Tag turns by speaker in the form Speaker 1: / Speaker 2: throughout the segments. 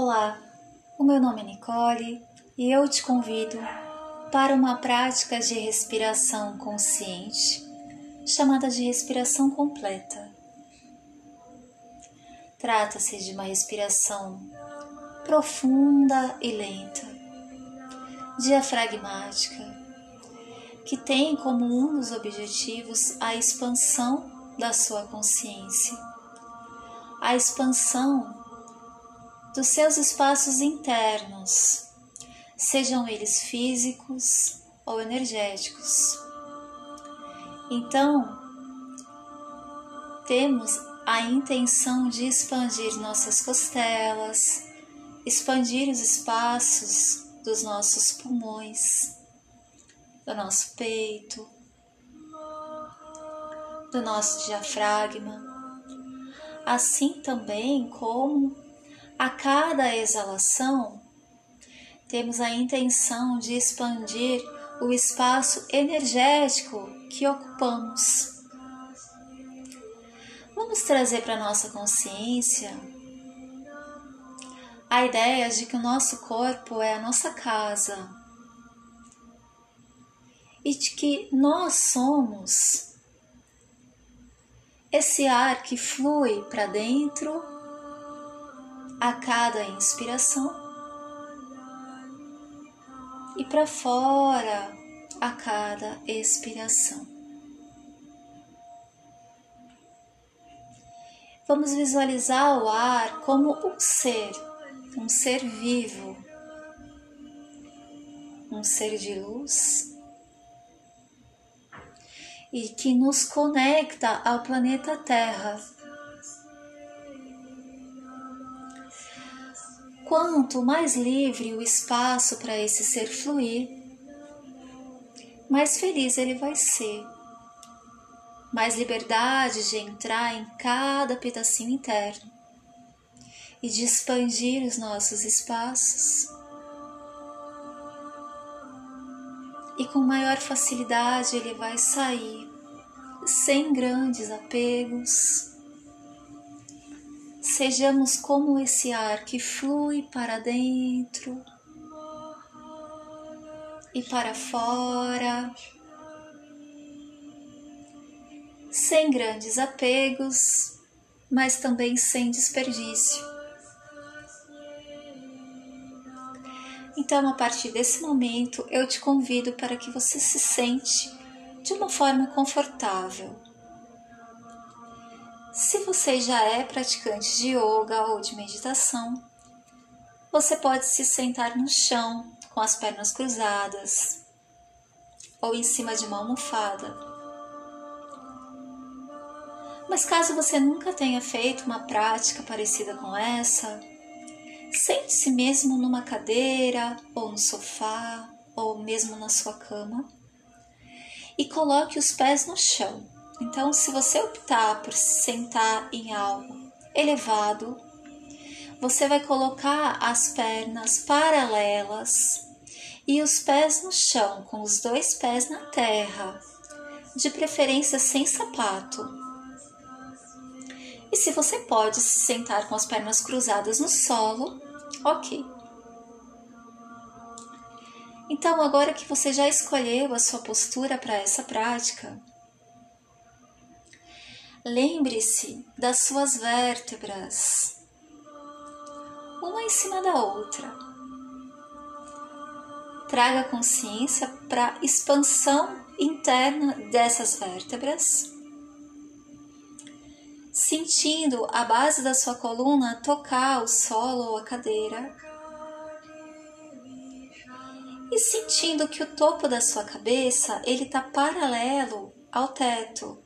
Speaker 1: Olá, o meu nome é Nicole e eu te convido para uma prática de respiração consciente chamada de respiração completa. Trata-se de uma respiração profunda e lenta, diafragmática, que tem como um dos objetivos a expansão da sua consciência, a expansão dos seus espaços internos, sejam eles físicos ou energéticos. Então, temos a intenção de expandir nossas costelas, expandir os espaços dos nossos pulmões, do nosso peito, do nosso diafragma, assim também como a cada exalação temos a intenção de expandir o espaço energético que ocupamos. Vamos trazer para nossa consciência a ideia de que o nosso corpo é a nossa casa e de que nós somos esse ar que flui para dentro a cada inspiração e para fora a cada expiração. Vamos visualizar o ar como um ser, um ser vivo, um ser de luz e que nos conecta ao planeta Terra. Quanto mais livre o espaço para esse ser fluir, mais feliz ele vai ser. Mais liberdade de entrar em cada pedacinho interno e de expandir os nossos espaços. e com maior facilidade ele vai sair sem grandes apegos. Sejamos como esse ar que flui para dentro e para fora, sem grandes apegos, mas também sem desperdício. Então, a partir desse momento, eu te convido para que você se sente de uma forma confortável. Se você já é praticante de yoga ou de meditação, você pode se sentar no chão com as pernas cruzadas ou em cima de uma almofada. Mas caso você nunca tenha feito uma prática parecida com essa, Sente-se mesmo numa cadeira, ou no sofá, ou mesmo na sua cama e coloque os pés no chão. Então, se você optar por sentar em algo elevado, você vai colocar as pernas paralelas e os pés no chão, com os dois pés na terra, de preferência sem sapato. E se você pode se sentar com as pernas cruzadas no solo, ok. Então, agora que você já escolheu a sua postura para essa prática, lembre-se das suas vértebras, uma em cima da outra. Traga consciência para a expansão interna dessas vértebras sentindo a base da sua coluna tocar o solo ou a cadeira. E sentindo que o topo da sua cabeça ele está paralelo ao teto.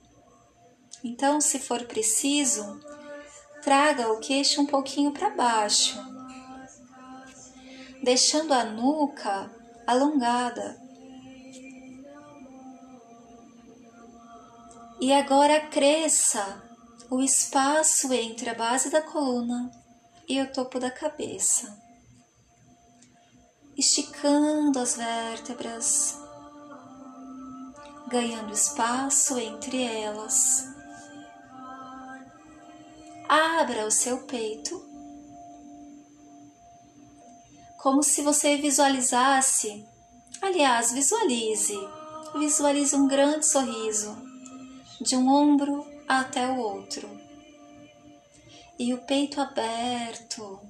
Speaker 1: Então, se for preciso, traga o queixo um pouquinho para baixo, deixando a nuca alongada. E agora cresça o espaço entre a base da coluna e o topo da cabeça, esticando as vértebras, ganhando espaço entre elas. Abra o seu peito. Como se você visualizasse, aliás, visualize, visualize um grande sorriso de um ombro até o outro. E o peito aberto,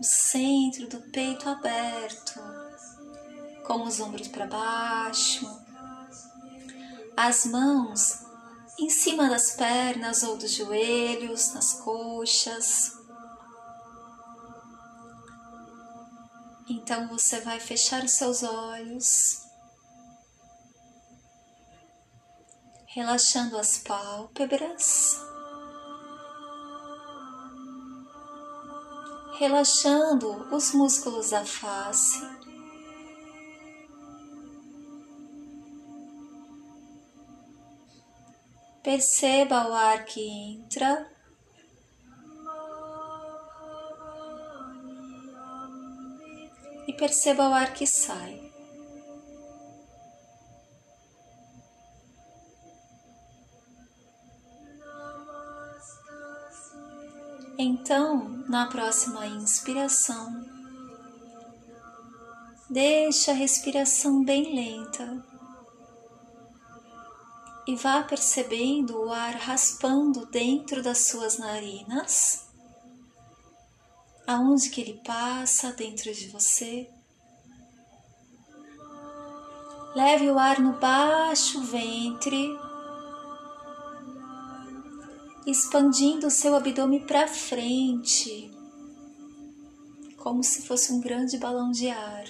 Speaker 1: o centro do peito aberto, com os ombros para baixo, as mãos em cima das pernas ou dos joelhos, nas coxas. Então você vai fechar os seus olhos, relaxando as pálpebras, relaxando os músculos da face. Perceba o ar que entra e perceba o ar que sai. Então, na próxima inspiração, deixe a respiração bem lenta e vá percebendo o ar raspando dentro das suas narinas aonde que ele passa dentro de você. Leve o ar no baixo ventre, expandindo o seu abdômen para frente, como se fosse um grande balão de ar.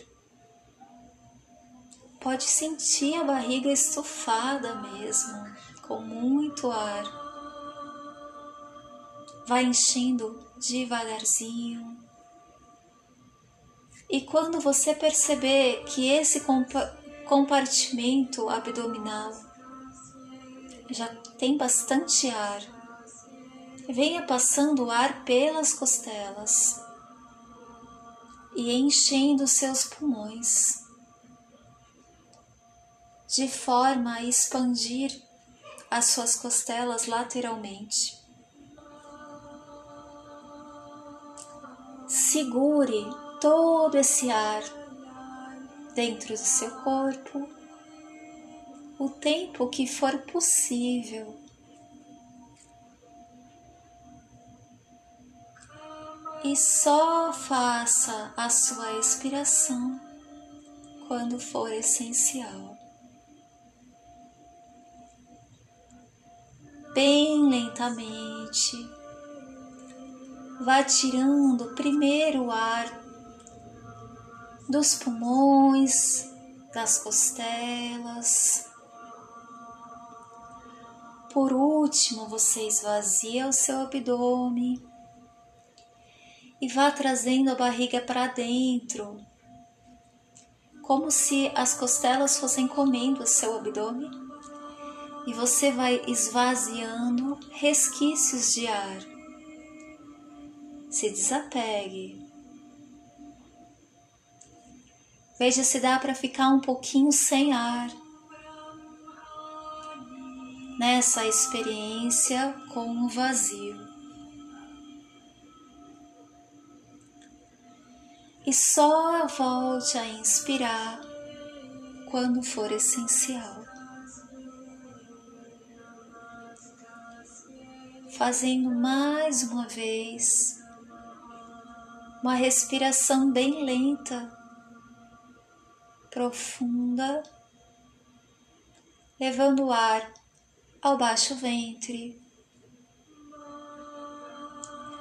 Speaker 1: Pode sentir a barriga estufada mesmo, com muito ar vai enchendo devagarzinho. E quando você perceber que esse compa compartimento abdominal já tem bastante ar, venha passando o ar pelas costelas e enchendo seus pulmões, de forma a expandir as suas costelas lateralmente. segure todo esse ar dentro do seu corpo o tempo que for possível. E só faça a sua expiração quando for essencial. Bem lentamente vá tirando primeiro o ar dos pulmões, das costelas. Por último, você esvazia o seu abdômen e vá trazendo a barriga para dentro, como se as costelas fossem comendo o seu abdômen, e você vai esvaziando resquícios de ar se desapegue. Veja se dá para ficar um pouquinho sem ar nessa experiência com o vazio. E só volte a inspirar quando for essencial. Fazendo mais uma vez uma respiração bem lenta, profunda, levando o ar ao baixo ventre,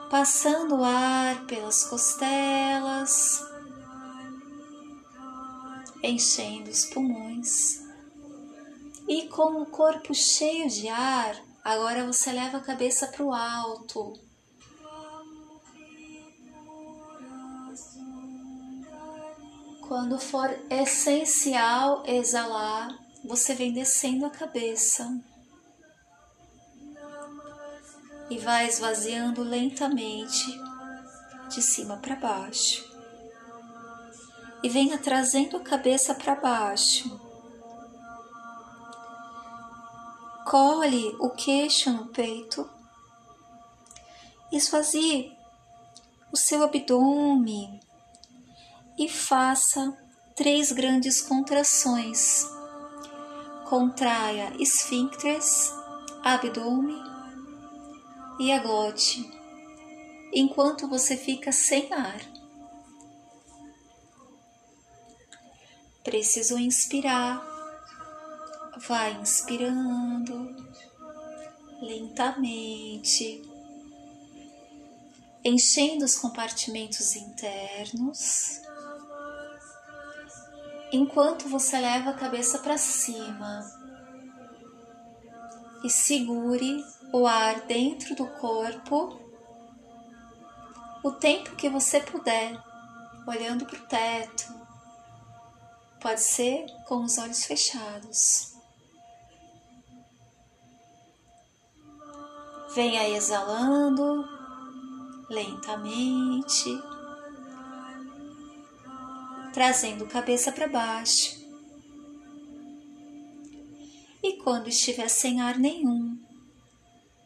Speaker 1: passando o ar pelas costelas, enchendo os pulmões. E com o corpo cheio de ar, agora você leva a cabeça para o alto Quando for essencial exalar, você vem descendo a cabeça e vai esvaziando lentamente de cima para baixo. E venha trazendo a cabeça para baixo. Colhe o queixo no peito. Esvazie o seu abdômen e faça três grandes contrações. Contraia esfíncteres, abdômen e a glote, enquanto você fica sem ar. Preciso inspirar. Vai inspirando lentamente, enchendo os compartimentos internos, enquanto você leva a cabeça para cima e segure o ar dentro do corpo o tempo que você puder, olhando para o teto. Pode ser com os olhos fechados. Venha exalando lentamente, trazendo cabeça para baixo. E quando estiver sem ar nenhum,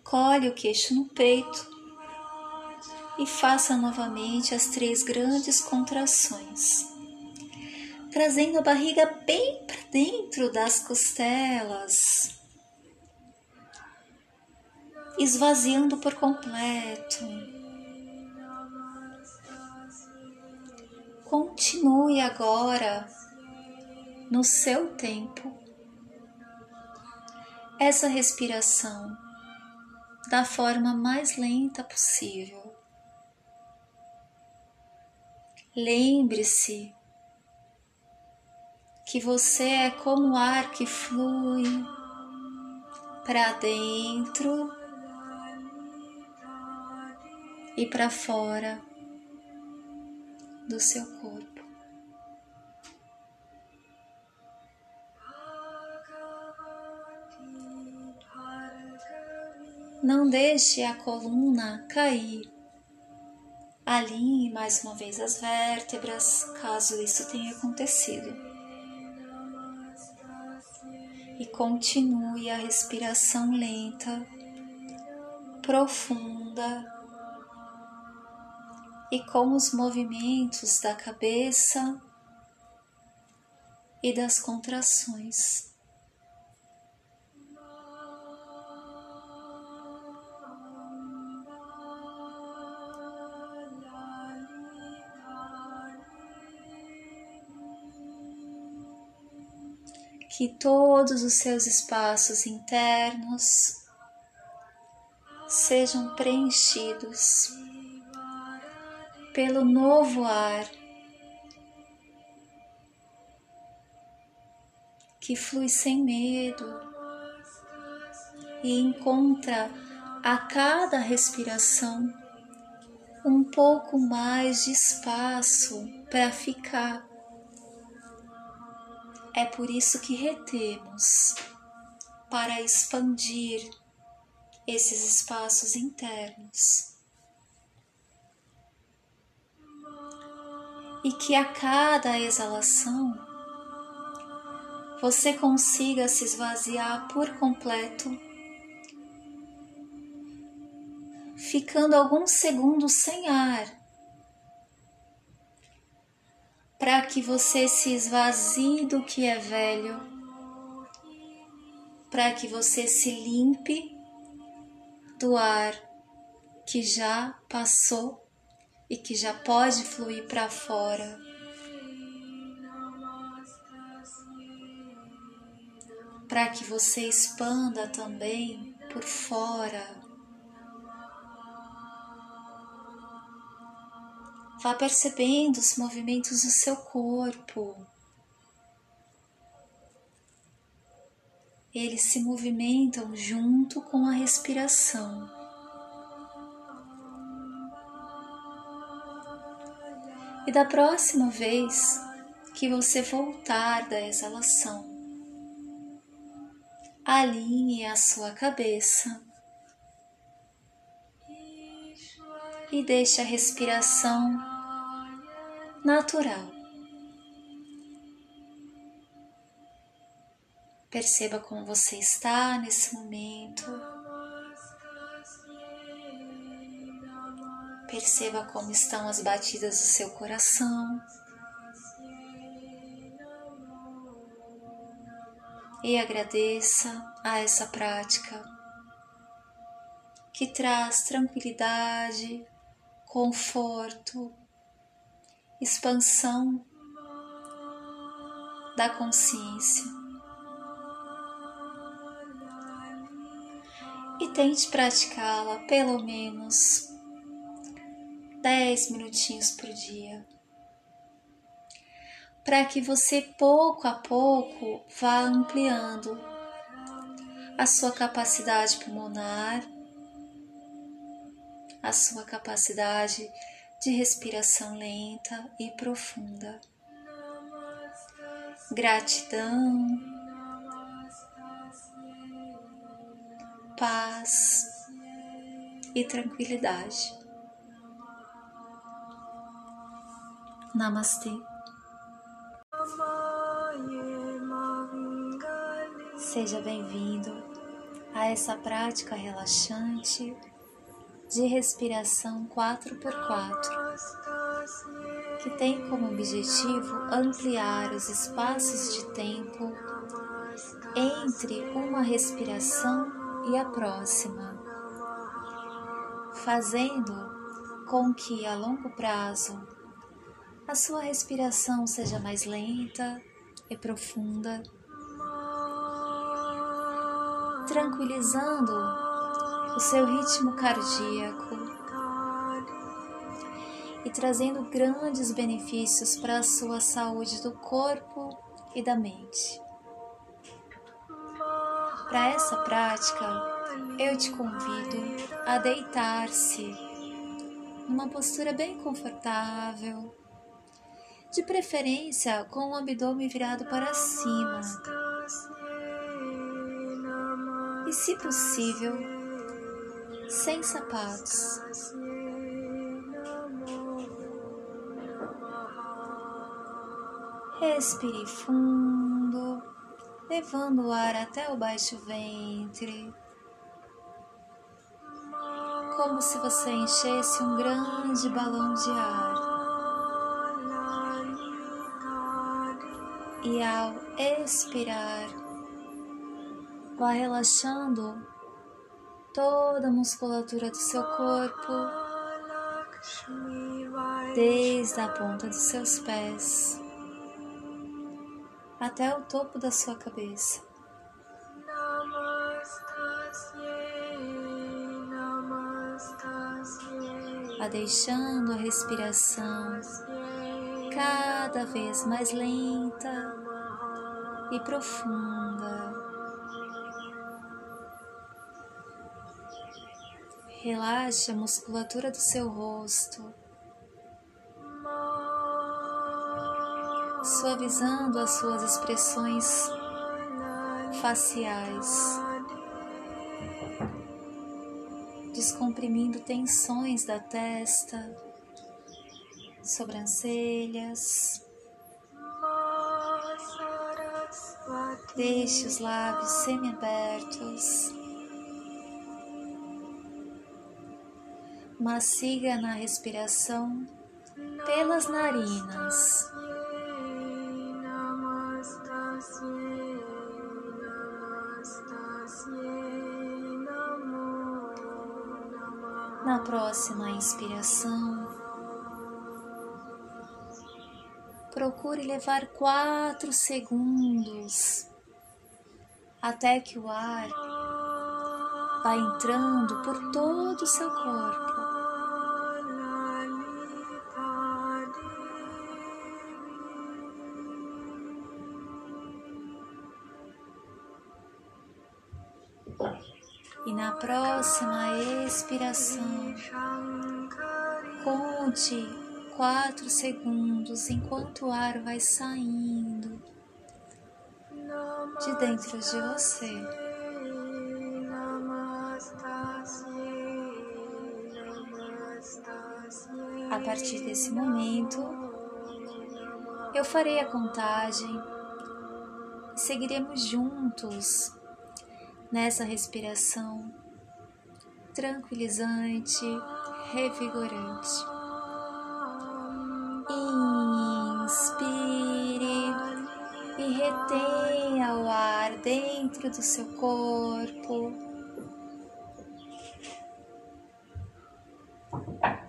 Speaker 1: colhe o queixo no peito e faça novamente as três grandes contrações, trazendo a barriga bem para dentro das costelas, esvaziando por completo. Continue agora no seu tempo essa respiração da forma mais lenta possível. Lembre-se que você é como o ar que flui para dentro e para fora do seu corpo. Não deixe a coluna cair. Alinhe mais uma vez as vértebras, caso isso tenha acontecido. E continue a respiração lenta, profunda e com os movimentos da cabeça e das contrações. que todos os seus espaços internos sejam preenchidos pelo novo ar que flui sem medo e encontra a cada respiração um pouco mais de espaço para ficar é por isso que retemos para expandir esses espaços internos. E que a cada exalação você consiga se esvaziar por completo, ficando alguns segundos sem ar para que você se esvazie do que é velho, para que você se limpe do ar que já passou e que já pode fluir para fora. Para que você expanda também por fora Vá percebendo os movimentos do seu corpo. Eles se movimentam junto com a respiração. E da próxima vez que você voltar da exalação, alinhe a sua cabeça e deixe a respiração natural. Perceba como você está nesse momento. Perceba como estão as batidas do seu coração. E agradeça a essa prática que traz tranquilidade, conforto, expansão da consciência. E tente praticá-la pelo menos 10 minutinhos por dia para que você pouco a pouco vá ampliando a sua capacidade pulmonar, a sua capacidade de respiração lenta e profunda. Gratidão, paz e tranquilidade. Namastê. Seja bem-vindo a essa prática relaxante de respiração 4x4, que tem como objetivo ampliar os espaços de tempo entre uma respiração e a próxima, fazendo com que a longo prazo a sua respiração seja mais lenta e profunda, tranquilizando o seu ritmo cardíaco e trazendo grandes benefícios para a sua saúde do corpo e da mente. Para essa prática, eu te convido a deitar-se numa postura bem confortável de preferência com o abdômen virado para cima. E, se possível, sem sapatos. Respire fundo, levando o ar até o baixo ventre, como se você enchesse um grande balão de ar. E ao expirar, vá relaxando toda a musculatura do seu corpo, desde a ponta dos seus pés até o topo da sua cabeça. A deixando a respiração cada vez mais lenta e profunda. Relaxe a musculatura do seu rosto, suavizando as suas expressões faciais, descomprimindo tensões da testa sobrancelhas. Deixe os lábios semiabertos. Mas siga na respiração pelas narinas. Na próxima inspiração, procure levar quatro segundos até que o ar vá entrando por todo o seu corpo. E na próxima expiração, conte quatro segundos enquanto o ar vai saindo de dentro de você. A partir desse momento, eu farei a contagem e seguiremos juntos nessa respiração tranquilizante, revigorante. Dentro do seu corpo.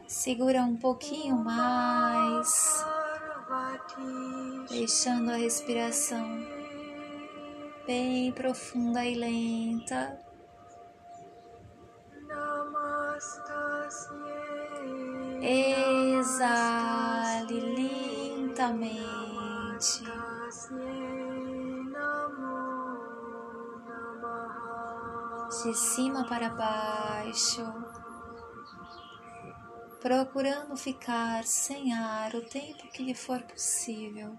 Speaker 1: Segura um pouquinho mais, deixando a respiração bem profunda e lenta. Exale lentamente. De cima para baixo, procurando ficar sem ar o tempo que lhe for possível.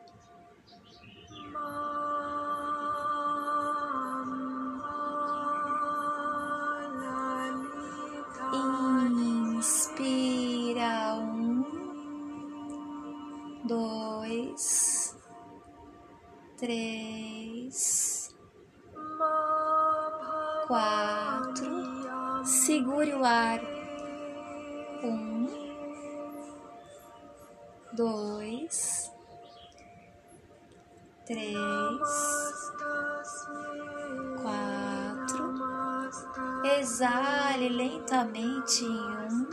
Speaker 1: Exale lentamente em um,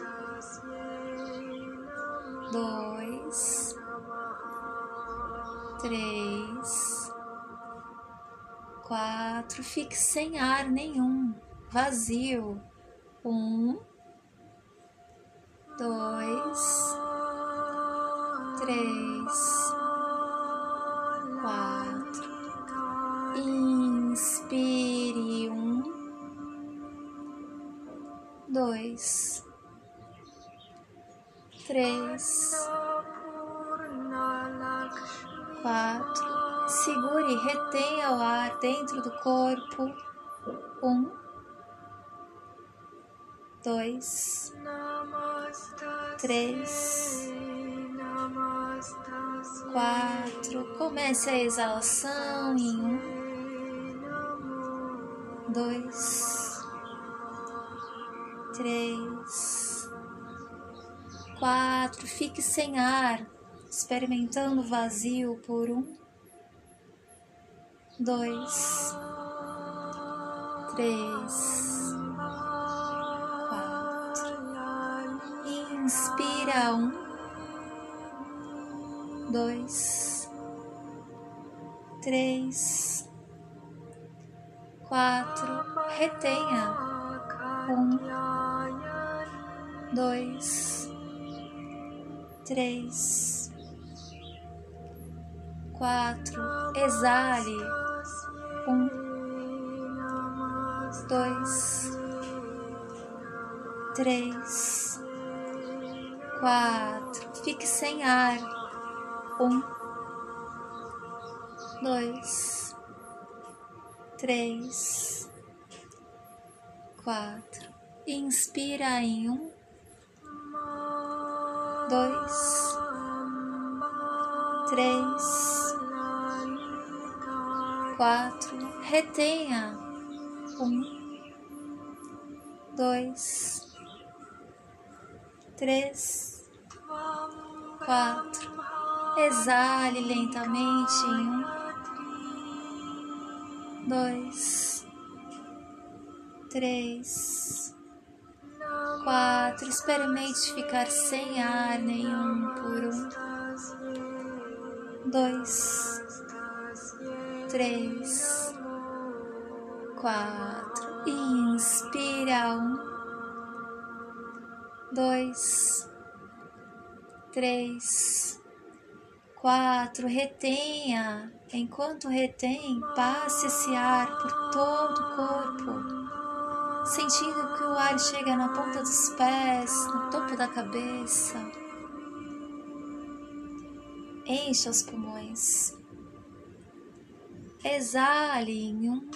Speaker 1: dois, três quatro, fique sem ar nenhum, vazio. Um, dois, três, quatro. Inspire um, dois, três, quatro Segure retenha o ar dentro do corpo. Um, dois, três, quatro. Comece a exalação em um, dois, três, quatro. Fique sem ar, experimentando o vazio por um dois, três, quatro. Inspira um, dois, três, quatro. Retenha um, dois, três, quatro. Exale. Um, dois, três, quatro. Fique sem ar. Um, dois, três, quatro. Inspira em um, dois, três. Quatro, retenha. Um, dois, três, quatro. Exale lentamente em um, dois, três, quatro. Experimente ficar sem ar nenhum por um, dois três, quatro. Inspira um, dois, três, quatro. Retenha. Enquanto retém, passe esse ar por todo o corpo, sentindo que o ar chega na ponta dos pés, no topo da cabeça. Encha os pulmões. Exale em um,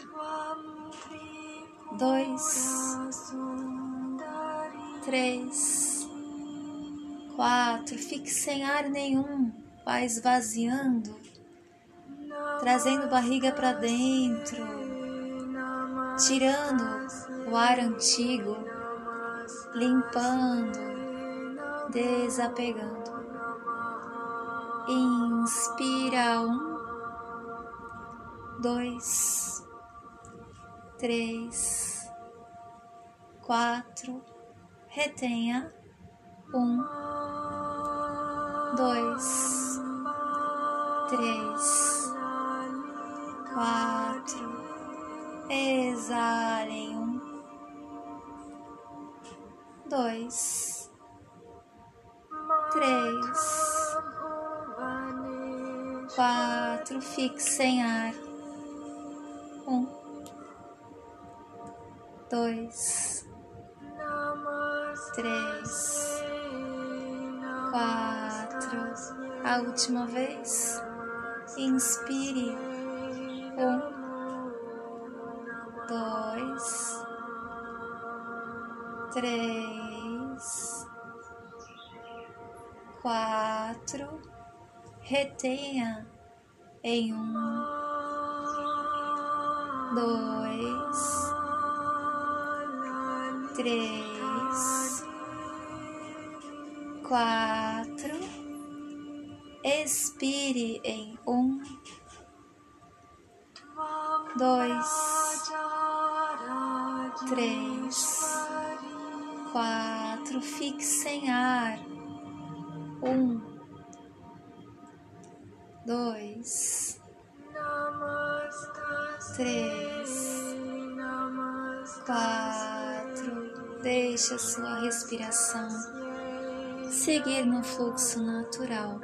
Speaker 1: dois, três, quatro. Fique sem ar nenhum, vai esvaziando, trazendo barriga para dentro, tirando o ar antigo, limpando, desapegando. Inspira um dois, três, quatro, retenha, um, dois, três, quatro, exalem, dois, três, quatro, fixem ar, um dois, três, quatro. A última vez. Inspire. Um, dois, três, quatro. Retenha em um, dois três, quatro, expire em um, dois, três, quatro, fixe em ar, um, dois, três, quatro Deixe a sua respiração seguir no fluxo natural.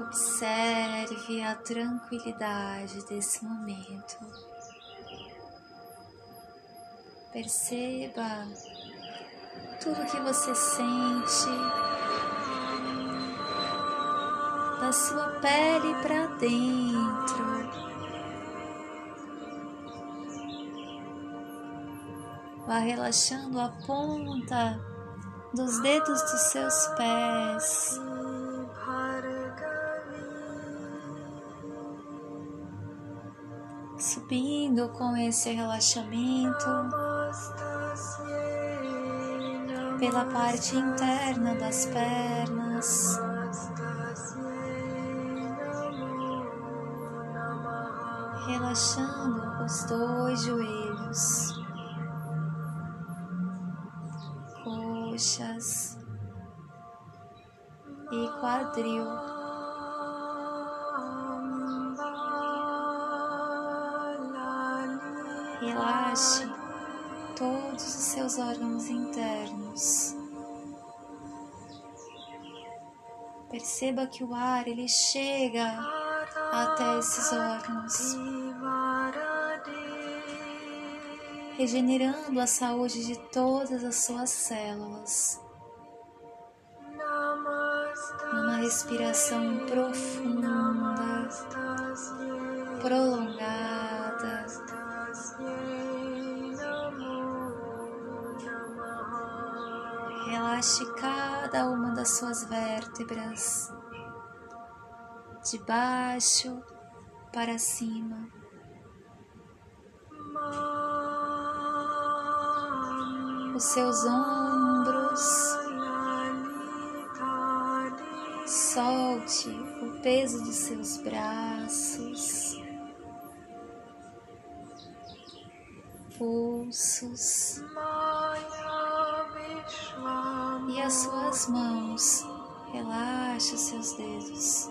Speaker 1: Observe a tranquilidade desse momento. Perceba tudo que você sente da sua pele para dentro. Vá relaxando a ponta dos dedos dos seus pés. Subindo com esse relaxamento pela parte interna das pernas. Relaxando os dois joelhos. coxas e quadril. Relaxe seus órgãos internos. Perceba que o ar ele chega até esses órgãos regenerando a saúde de todas as suas células. Uma respiração profunda, prolongada. Relaxe cada uma das suas vértebras, de baixo para cima. os seus ombros. Solte o peso dos seus braços, pulsos as suas mãos. Relaxe os seus dedos.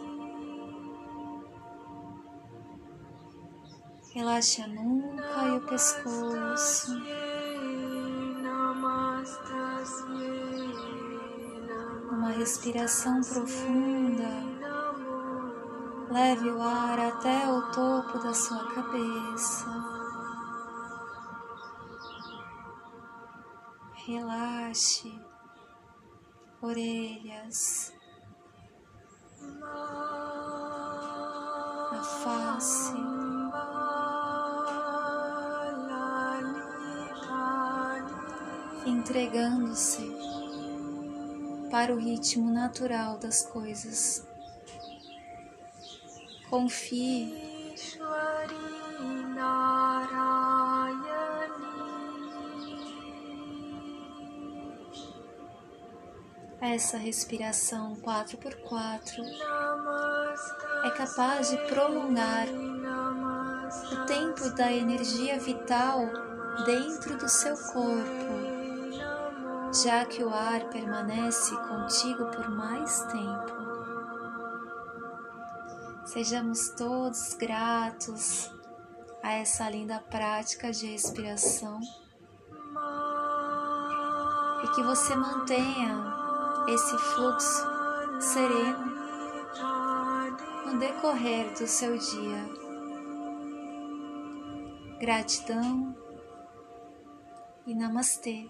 Speaker 1: Relaxe a nuca e o pescoço. Uma respiração profunda. Leve o ar até o topo da sua cabeça. Relaxe orelhas, a face. entregando-se para o ritmo natural das coisas. Confie. Essa respiração 4x4 é capaz de prolongar o tempo da energia vital dentro do seu corpo, já que o ar permanece contigo por mais tempo. Sejamos todos gratos a essa linda prática de respiração e que você mantenha esse fluxo sereno no decorrer do seu dia. Gratidão e namastê.